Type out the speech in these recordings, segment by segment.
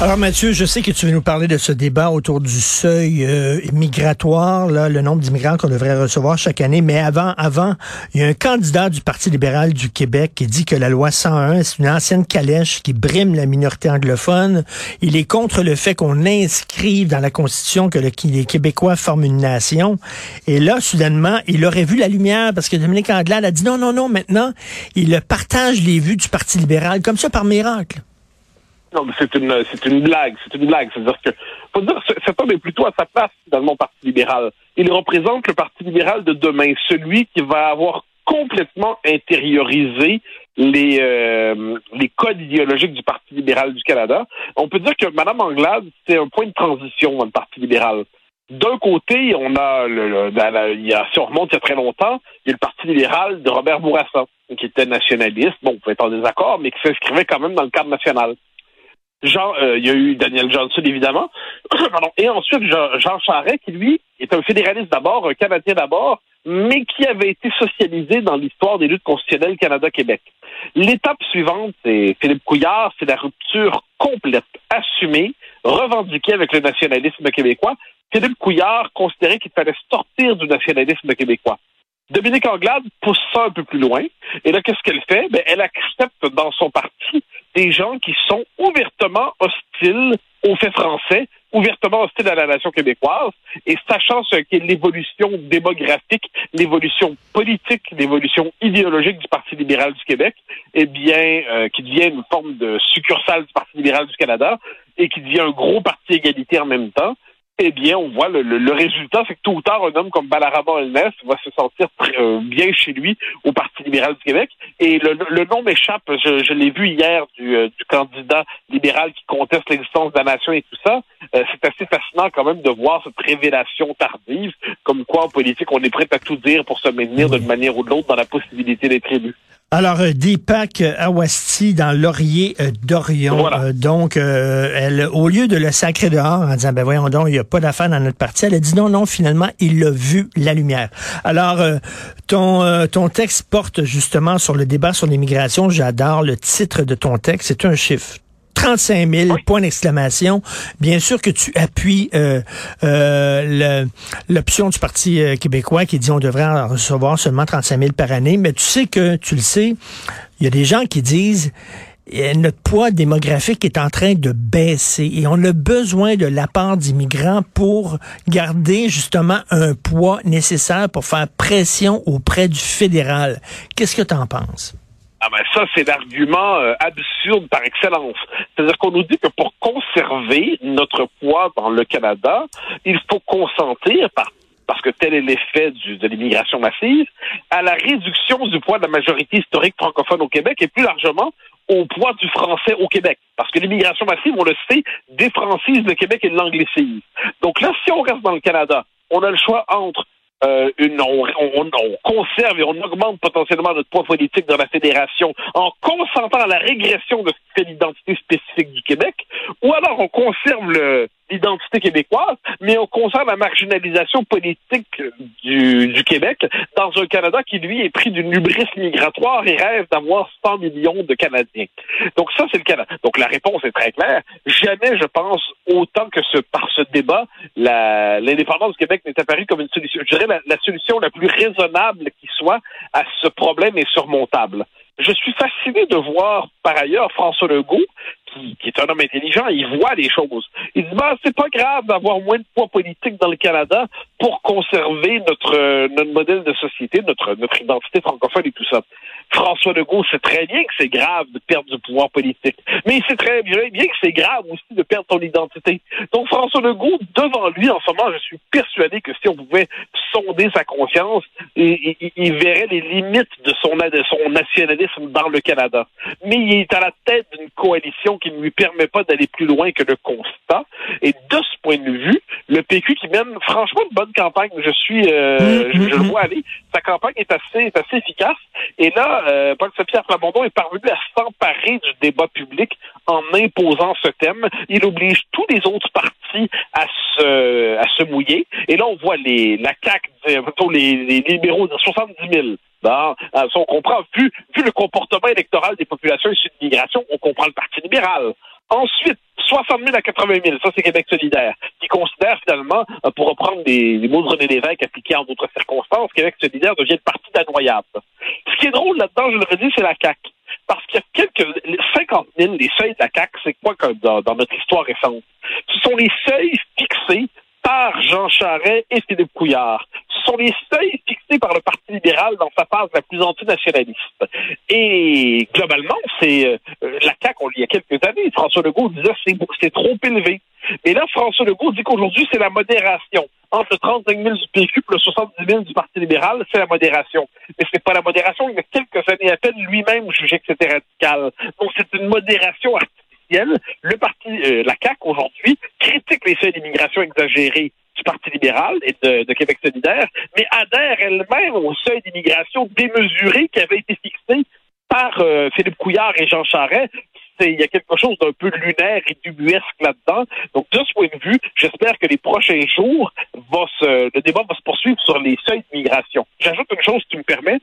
Alors Mathieu, je sais que tu veux nous parler de ce débat autour du seuil euh, migratoire, là, le nombre d'immigrants qu'on devrait recevoir chaque année. Mais avant, avant, il y a un candidat du Parti libéral du Québec qui dit que la loi 101 c'est une ancienne calèche qui brime la minorité anglophone. Il est contre le fait qu'on inscrive dans la Constitution que le, les Québécois forment une nation. Et là, soudainement, il aurait vu la lumière parce que Dominique Anglade a dit non, non, non. Maintenant, il partage les vues du Parti libéral comme ça par miracle. Non, mais c'est une, c'est une blague. C'est une blague. C'est-à-dire que, faut dire, cet homme est plutôt à sa place dans le Parti libéral. Il représente le Parti libéral de demain, celui qui va avoir complètement intériorisé les, euh, les codes idéologiques du Parti libéral du Canada. On peut dire que Mme Anglade, c'est un point de transition dans le Parti libéral. D'un côté, on a, le, il y a, si on remonte il y a très longtemps, il y a le Parti libéral de Robert Bourassa, qui était nationaliste, bon, on peut être en désaccord, mais qui s'inscrivait quand même dans le cadre national. Jean, euh, il y a eu Daniel Johnson, évidemment. Et ensuite, Jean, Jean Charest, qui, lui, est un fédéraliste d'abord, un Canadien d'abord, mais qui avait été socialisé dans l'histoire des luttes constitutionnelles Canada-Québec. L'étape suivante, c'est Philippe Couillard, c'est la rupture complète, assumée, revendiquée avec le nationalisme québécois. Philippe Couillard considérait qu'il fallait sortir du nationalisme québécois. Dominique Anglade pousse ça un peu plus loin. Et là, qu'est-ce qu'elle fait? Ben, elle accepte dans son parti des gens qui sont ouvertement hostiles aux faits français, ouvertement hostiles à la nation québécoise, et sachant ce qu'est l'évolution démographique, l'évolution politique, l'évolution idéologique du Parti libéral du Québec, eh bien, euh, qui devient une forme de succursale du Parti libéral du Canada, et qui devient un gros parti égalité en même temps, eh bien, on voit le, le, résultat, c'est que tôt ou tard, un homme comme Balarama Olness va se sentir très, euh, bien chez lui au Parti libéral du Québec. Et le, le nom m'échappe, je, je l'ai vu hier du, euh, du, candidat libéral qui conteste l'existence de la nation et tout ça. Euh, c'est assez fascinant quand même de voir cette révélation tardive, comme quoi en politique, on est prêt à tout dire pour se maintenir d'une manière ou de l'autre dans la possibilité d'être élu. Alors, euh, Deepak Awasti dans Laurier euh, d'Orion. Euh, donc, elle, au lieu de le sacrer dehors en disant, ben voyons donc, il n'y a pas d'affaires dans notre parti, elle a dit non, non, finalement, il a vu la lumière. Alors, ton, ton texte porte justement sur le débat sur l'immigration. J'adore le titre de ton texte. C'est un chiffre. 35 000, point d'exclamation. Bien sûr que tu appuies euh, euh, l'option du Parti euh, québécois qui dit on devrait en recevoir seulement 35 000 par année, mais tu sais que, tu le sais, il y a des gens qui disent notre poids démographique est en train de baisser et on a besoin de la part d'immigrants pour garder justement un poids nécessaire pour faire pression auprès du fédéral. Qu'est-ce que tu en penses? Ah ben ça, c'est l'argument euh, absurde par excellence. C'est-à-dire qu'on nous dit que pour conserver notre poids dans le Canada, il faut consentir par parce que tel est l'effet de l'immigration massive, à la réduction du poids de la majorité historique francophone au Québec et plus largement au poids du français au Québec. Parce que l'immigration massive, on le sait, défrancise le Québec et l'anglicise. Donc là, si on reste dans le Canada, on a le choix entre euh, on, on, conserve et on augmente potentiellement notre poids politique dans la fédération en consentant à la régression de l'identité spécifique du Québec, ou alors on conserve l'identité québécoise, mais on concerne la marginalisation politique du, Québec dans un Canada qui, lui, est pris d'une hubris migratoire et rêve d'avoir 100 millions de Canadiens. Donc ça, c'est le Canada. Donc la réponse est très claire. Jamais, je pense, autant que par ce débat, l'indépendance du Québec n'est apparue comme une solution. Je dirais la, la solution la plus raisonnable qui soit à ce problème est surmontable. Je suis fasciné de voir, par ailleurs, François Legault, qui, est un homme intelligent, il voit les choses. Il dit, bah, c'est pas grave d'avoir moins de poids politique dans le Canada pour conserver notre, notre modèle de société, notre, notre identité francophone et tout ça. François Legault sait très bien que c'est grave de perdre du pouvoir politique, mais il sait très bien, que c'est grave aussi de perdre son identité. Donc François Legault, devant lui, en ce moment, je suis persuadé que si on pouvait sonder sa conscience, il, il, verrait les limites de son, de son nationalisme dans le Canada. Mais il est à la tête d'une coalition qui ne lui permet pas d'aller plus loin que le constat. Et de ce point de vue, le PQ qui mène franchement une bonne campagne, je suis, euh, mmh, je, je, le mmh, vois aller, sa campagne est assez, est assez efficace. Et là, euh, Paul Saint-Pierre Plamondon est parvenu à s'emparer du débat public en imposant ce thème. Il oblige tous les autres partis à se, mouiller. Et là, on voit les, la CAQ, plutôt les, les libéraux de 70 000. Bon, on comprend, vu, le comportement électoral des populations issues de l'immigration, on comprend le Parti libéral. Ensuite, 60 000 à 80 000, ça c'est Québec solidaire, qui considère finalement, euh, pour reprendre des, mots de René Lévesque appliqués en d'autres circonstances, Québec solidaire devient le parti d'anoyable. Ce qui est drôle là-dedans, je le redis, c'est la CAQ. Parce qu'il y a quelques 50 000, les seuils de la CAQ, c'est quoi que dans, dans notre histoire récente? Ce sont les seuils fixés par Jean Charest et Philippe Couillard sont les seuils fixés par le Parti libéral dans sa phase la plus antinationaliste. Et globalement, c'est euh, la CAQ, il y a quelques années, François Legault disait c'est trop élevé. Et là, François Legault dit qu'aujourd'hui, c'est la modération. Entre le 35 000 du PQ et le 70 000 du Parti libéral, c'est la modération. Mais c'est pas la modération. Il y a quelques années à peine, lui-même jugeait que c'était radical. Donc, c'est une modération artificielle. Le parti, euh, la CAQ, aujourd'hui, critique les seuils d'immigration exagérés du Parti libéral et de, Québec solidaire, mais adhère elle-même au seuil d'immigration démesuré qui avait été fixé par euh, Philippe Couillard et Jean Charest. Il y a quelque chose d'un peu lunaire et dubuesque là-dedans. Donc, de ce point de vue, j'espère que les prochains jours, va se, le débat va se poursuivre sur les seuils d'immigration. J'ajoute une chose qui me permet.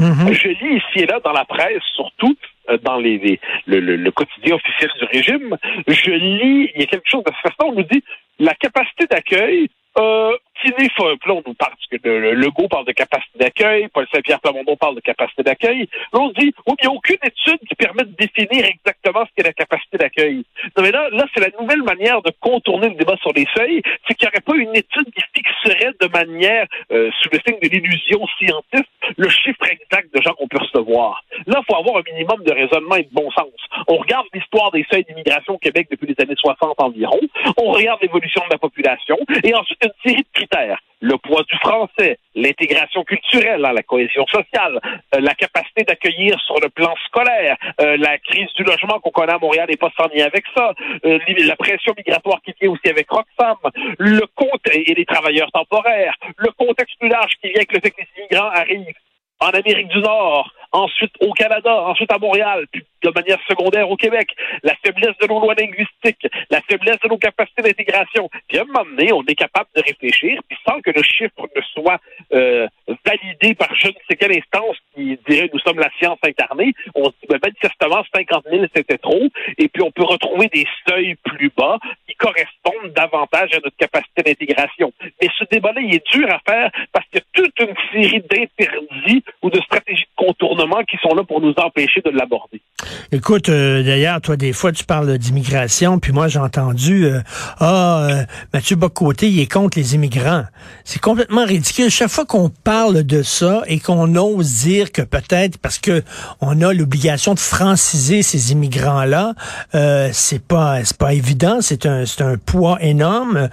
Mm-hmm. Je lis ici et là dans la presse, surtout, euh, dans les, le, le, quotidien officiel du régime, je lis, il y a quelque chose de cette façon, on nous dit la capacité d'accueil euh, là, on nous parle, que le, Legault parle de capacité d'accueil, Paul Saint-Pierre Plamondon parle de capacité d'accueil. Là, on se dit, il n'y a aucune étude qui permet de définir exactement ce qu'est la capacité d'accueil. Non, mais là, là, c'est la nouvelle manière de contourner le débat sur les seuils, c'est qu'il n'y aurait pas une étude qui fixerait de manière, euh, sous le signe de l'illusion scientifique, le chiffre exact de gens qu'on peut recevoir. Là, il faut avoir un minimum de raisonnement et de bon sens. On regarde l'histoire des seuils d'immigration au Québec depuis les années 60 environ, on regarde l'évolution de la population, et ensuite une série de critères. Le poids du français, l'intégration culturelle, hein, la cohésion sociale, euh, la capacité d'accueillir sur le plan scolaire, euh, la crise du logement qu'on connaît à Montréal n'est pas sans lien avec ça, euh, la pression migratoire qui vient aussi avec Roxham, le compte et les travailleurs temporaires, le contexte plus large qui vient avec le fait que les immigrants arrivent en Amérique du Nord, ensuite au Canada, ensuite à Montréal, de manière secondaire au Québec, la faiblesse de nos lois linguistiques, la faiblesse de nos capacités d'intégration. Puis à un moment donné, on est capable de réfléchir, puis sans que le chiffre ne soit euh, validé par je ne sais quelle instance qui dirait nous sommes la science incarnée, on se dit ben, manifestement 50 000 c'était trop, et puis on peut retrouver des seuils plus bas qui correspondent davantage à notre capacité d'intégration. Mais ce débat-là, il est dur à faire parce qu'il y a toute une série d'interdits ou de stratégies de contournement qui sont là pour nous empêcher de l'aborder. Écoute, euh, d'ailleurs, toi, des fois, tu parles d'immigration, puis moi, j'ai entendu, euh, ah, euh, Mathieu Bocoté, il est contre les immigrants. C'est complètement ridicule. Chaque fois qu'on parle de ça et qu'on ose dire que peut-être parce que on a l'obligation de franciser ces immigrants-là, c'est pas, c'est pas évident. C'est un, c'est un poids énorme.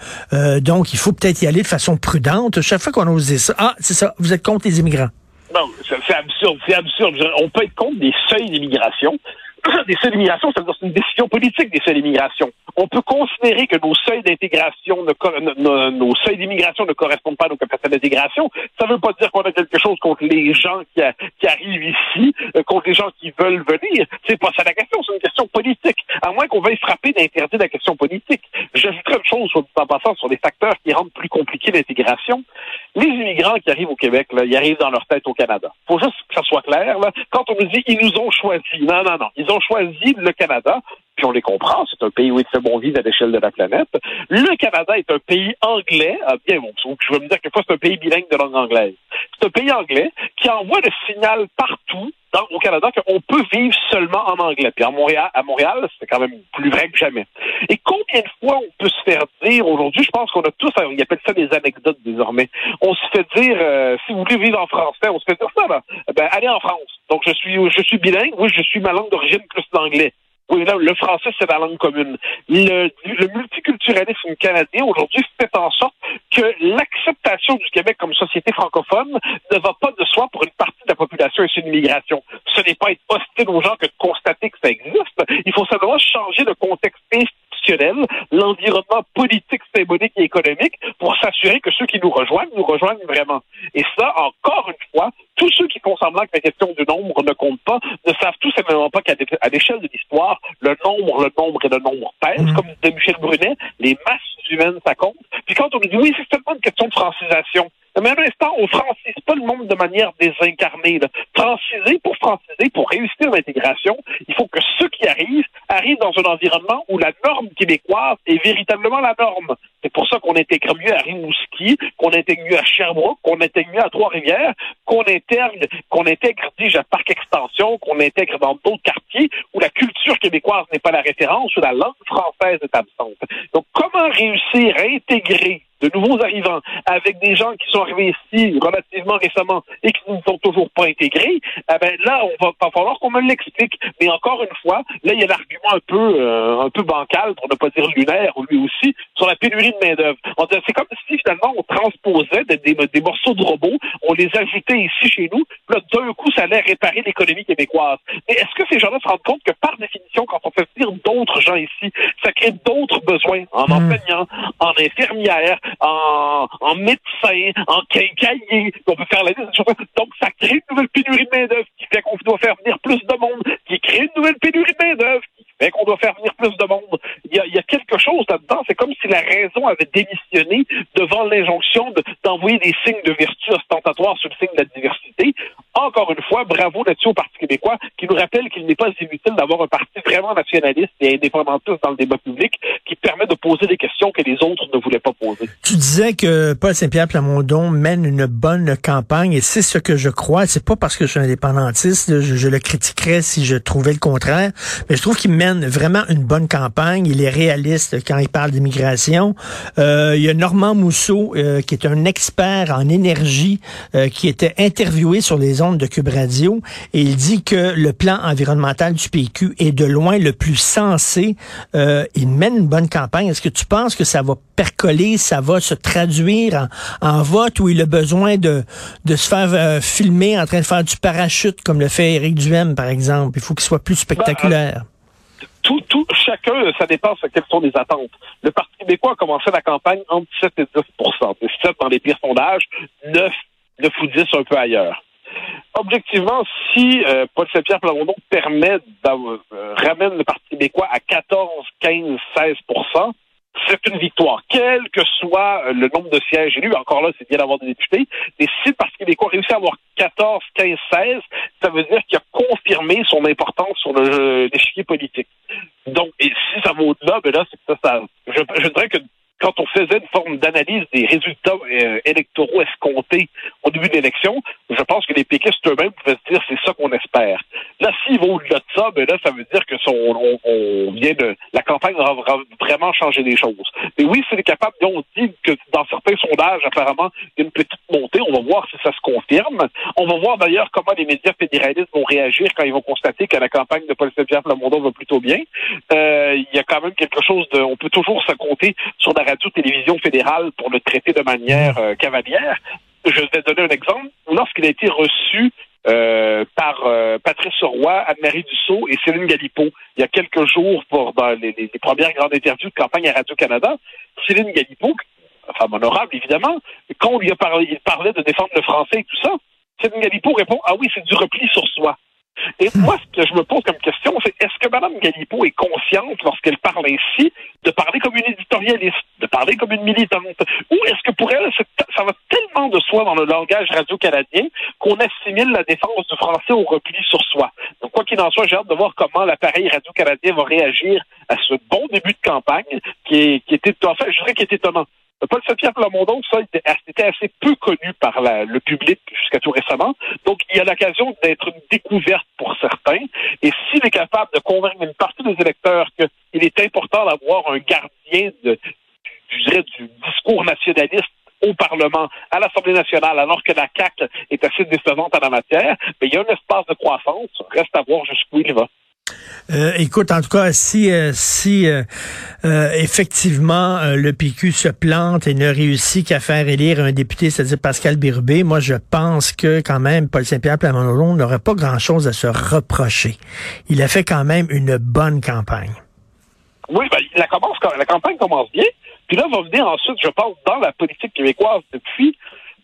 donc, il faut peut-être y aller de façon prudente. Chaque fois qu'on ose dire ça, ah, c'est ça, vous êtes contre les immigrants. Non, c'est absurde, c'est absurde. On peut être contre des seuils d'immigration, des seuils d'immigration, c'est-à-dire c'est une décision politique des seuils d'immigration. On peut considérer que nos seuils d'intégration, ne, nos seuils d'immigration ne correspondent pas à nos capacités d'intégration. Ça ne veut pas dire qu'on a quelque chose contre les gens qui, arrivent ici, euh, contre les gens qui veulent venir. C'est pas ça la question, c'est une question politique. À moins qu'on veuille frapper d'interdire la question politique. J'ajouterais une chose en passant sur des facteurs qui rendent plus compliqué l'intégration. Les immigrants qui arrivent au Québec, ils arrivent dans leur tête au Canada. Faut juste que ça soit clair. Quand on nous dit ils nous ont choisi, non, non, non, ils ont choisi le Canada puis on les comprend, c'est un pays où il fait bon vivre à l'échelle de la planète. Le Canada est un pays anglais, ah, bien bon, je veux me dire que c'est un pays bilingue de langue anglaise. C'est un pays anglais qui envoie le signal partout au Canada qu'on peut vivre seulement en anglais. Puis à Montréal, à Montréal, c'est quand même plus vrai que jamais. Et combien de fois on peut se faire dire aujourd'hui, je pense qu'on a tous, ils appellent ça des anecdotes désormais. On se fait dire, euh, si vous voulez vivre en français, on se fait dire ça, là. Ben, allez en France. Donc je suis, je suis bilingue, oui, je suis ma langue d'origine plus l'anglais. Oui, là, le français, c'est la langue commune. Le, le multiculturalisme canadien, aujourd'hui, fait en sorte que l'acceptation du Québec comme société francophone ne va pas de soi pour une partie de la population issue de l'immigration. Ce n'est pas être hostile aux gens que de constater que ça existe. Il faut simplement changer de contexte institutionnel, l'environnement politique, symbolique et économique pour s'assurer que ceux qui nous rejoignent nous rejoignent vraiment. Et ça, encore une fois, tous ceux qui font semblant que la question du nombre ne compte pas ne savent tout simplement pas qu'à l'échelle de l'histoire, le nombre, le nombre et le nombre pèsent. Mhm. Comme disait Michel Brunet, les masses humaines, ça compte. Puis quand on nous dit oui, c'est seulement une question de francisation, mais à l'instant, on francise pas le monde de manière désincarnée. Là. Franciser pour franciser, pour réussir l'intégration, il faut que ceux qui arrivent arrivent dans un environnement où la norme québécoise est véritablement la norme. C'est pour ça qu'on intègre mieux à Rimouski, qu'on intègre mieux à Sherbrooke, qu'on intègre mieux à Trois-Rivières, qu'on intègre, qu'on intègre, dis-je, à Parc Extension, qu'on intègre dans d'autres quartiers où la culture québécoise n'est pas la référence, où la langue française est absente. Donc, comment réussir à intégrer de nouveaux arrivants, avec des gens qui sont arrivés ici relativement récemment et qui ne sont toujours pas intégrés, eh ben là, on va pas falloir qu'on me l'explique. Mais encore une fois, là, il y a l'argument un peu euh, un peu bancal, pour ne pas dire lunaire, lui aussi, sur la pénurie de main-d'œuvre. C'est comme si finalement on transposait des, des, morceaux de robots, on les ajoutait ici chez nous, là, d'un coup, ça allait réparer l'économie québécoise. Mais est-ce que ces gens-là se rendent compte que par définition, quand on fait venir d'autres gens ici, ça crée d'autres besoins en hmm. enseignants, en infirmières, en, en médecin, en quincaillier, on peut faire la liste. Donc, ça crée une nouvelle pénurie de main-d'œuvre qui fait qu'on doit faire venir plus de monde, qui crée une nouvelle pénurie de main-d'œuvre qui fait qu'on doit faire venir plus de monde. Il y a, il y a quelque chose là-dedans. C'est comme si la raison avait démissionné devant l'injonction d'envoyer des signes de vertu ostentatoires sur le signe de la diversité. Encore une fois, bravo là-dessus au Parti québécois qui nous rappelle qu'il n'est pas inutile d'avoir un parti vraiment nationaliste et indépendantiste dans le débat public qui permet de poser des questions que les autres ne voulaient pas poser. Tu disais que Paul Saint-Pierre Plamondon mène une bonne campagne et c'est ce que je crois. C'est pas parce que je suis indépendantiste, je, le critiquerais si je trouvais le contraire, mais je trouve qu'il mène vraiment une bonne campagne. Il est réaliste quand il parle d'immigration. Euh, il y a Normand Mousseau euh, qui est un expert en énergie euh, qui était interviewé sur les ondes de Cube et il dit que le plan environnemental du PQ est de loin le plus sensé. il mène une bonne campagne. Est-ce que tu penses que ça va percoler, ça va se traduire en, vote où il a besoin de, se faire euh, filmer en train de faire du parachute comme le fait Éric Duhem, par exemple? Il faut qu'il soit plus spectaculaire. Ben, tout, tout, chacun, ça dépend de quelles sont les attentes. Le Parti québécois a commencé la campagne entre 7 et 10 7 dans les pires sondages, 9, 9 ou 10 un peu ailleurs. Objectivement, si euh, Paul Saint-Pierre Plamondon permet euh, ramène le Parti québécois à 14, 15, 16% c'est une victoire. Quel que soit euh, le nombre de sièges élus, encore là, c'est bien d'avoir des députés, mais si le Parti québécois réussit à avoir 14, 15, 16, ça veut dire qu'il a confirmé son importance sur l'échiquier politique. Donc, et si ça va au-delà, ben là, ça, ça je, je dirais que quand on faisait une forme d'analyse des résultats euh, électoraux escomptés au début de l'élection, je pense que les péquistes eux-mêmes pouvaient se dire c'est ça qu'on espère. Là, s'il va au-delà de ça, ben là, ça veut dire que son, on, vient de la campagne aura vraiment changé les choses. Mais oui, c'est capable, on dit que dans certains sondages, apparemment, une petite On va voir si ça se confirme. On va voir d'ailleurs comment les médias fédéralistes vont réagir quand ils vont constater que la campagne de Paul Saint-Pierre Plamondon va plutôt bien. Euh, il y a quand même quelque chose de, on peut toujours se compter sur la radio-télévision fédérale pour le traiter de manière euh, cavalière. Je vais donner un exemple. Lorsqu'il a été reçu euh, par Patrice Roy, Anne-Marie Dussault et Céline Galipo il y a quelques jours pour dans les, premières grandes interviews de campagne à Radio-Canada. Céline Galipo, femme honorable évidemment, quand on lui a parlé, il parlait de défendre le français et tout ça, Céline Galipo répond Ah oui, c'est du repli sur soi. Et moi, ce que je me pose comme question, c'est est-ce que Mme Galipo est consciente, lorsqu'elle parle ainsi, de parler comme une éditorialiste, de parler comme une militante, ou est-ce que pour elle, ça va tellement de soi dans le langage radio-canadien qu'on assimile la défense du français au repli sur soi? Donc, quoi qu'il en soit, j'ai hâte de voir comment l'appareil radio-canadien va réagir à ce bon début de campagne qui, est, qui était, en fait, je dirais qu'il est étonnant. Paul Saint-Pierre Plamondon, ça, était assez peu connu par le public jusqu'à tout récemment. Donc, il y a l'occasion d'être une découverte pour certains. Et s'il est capable de convaincre une partie des électeurs qu'il est important d'avoir un gardien je dirais, du discours nationaliste au Parlement, à l'Assemblée nationale, alors que la CAQ est assez décevante en la matière, mais il y a un espace de croissance. Reste à voir jusqu'où il va. Euh, écoute, en tout cas, si euh, si euh, effectivement le PQ se plante et ne réussit qu'à faire élire un député, c'est-à-dire Pascal Birubé, moi je pense que quand même Paul Saint-Pierre Plamondon n'aurait pas grand-chose à se reprocher. Il a fait quand même une bonne campagne. Oui, ben, la, campagne commence bien. Puis là, va venir ensuite, je pense, dans la politique québécoise depuis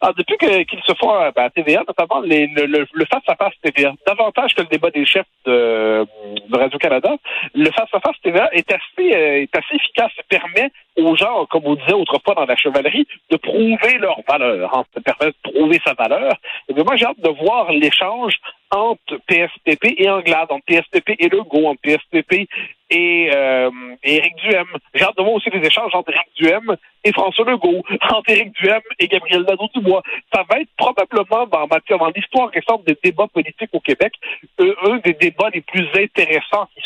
ah, depuis qu'ils se font euh, ben, à TVA, notamment le, face-à-face TVA, davantage que le débat des chefs de, Radio-Canada, le face-à-face TVA est assez, euh, est assez efficace, ça permet aux gens, comme on disait autrefois dans la chevalerie, de prouver leur valeur, hein, ça permet de prouver sa valeur. Et bien, moi, j'ai hâte de voir l'échange entre PSPP et Anglade, entre PSPP et Legault, entre PSPP et, euh, et Éric Duhem. J'ai hâte de voir aussi les échanges entre Éric Duhem et François Legault, entre Éric Duhem et Gabriel Nadeau-Dubois. Ça va être probablement, dans, dans l'histoire récente des débats politiques au Québec, euh, un des débats les plus intéressants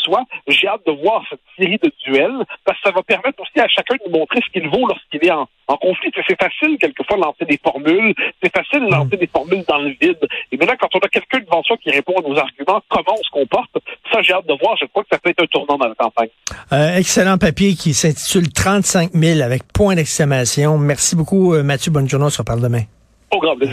soit. J'ai hâte de voir cette série de duels, parce que ça va permettre aussi à chacun de montrer ce qu'il vaut lorsqu'il est en, en conflit. C'est facile, quelquefois, de lancer des formules. C'est facile de lancer des formules dans le vide. Et maintenant, quand on a quelqu'un devant soi qui répond à nos arguments, comment on se comporte, ça, j'ai hâte de voir. Je crois que ça peut être un tournant dans la campagne. Euh, excellent papier qui s'intitule 35 000 avec point d'exclamation. Merci beaucoup, euh, Mathieu. Bonne journée. On se reparle demain. Au grand plaisir.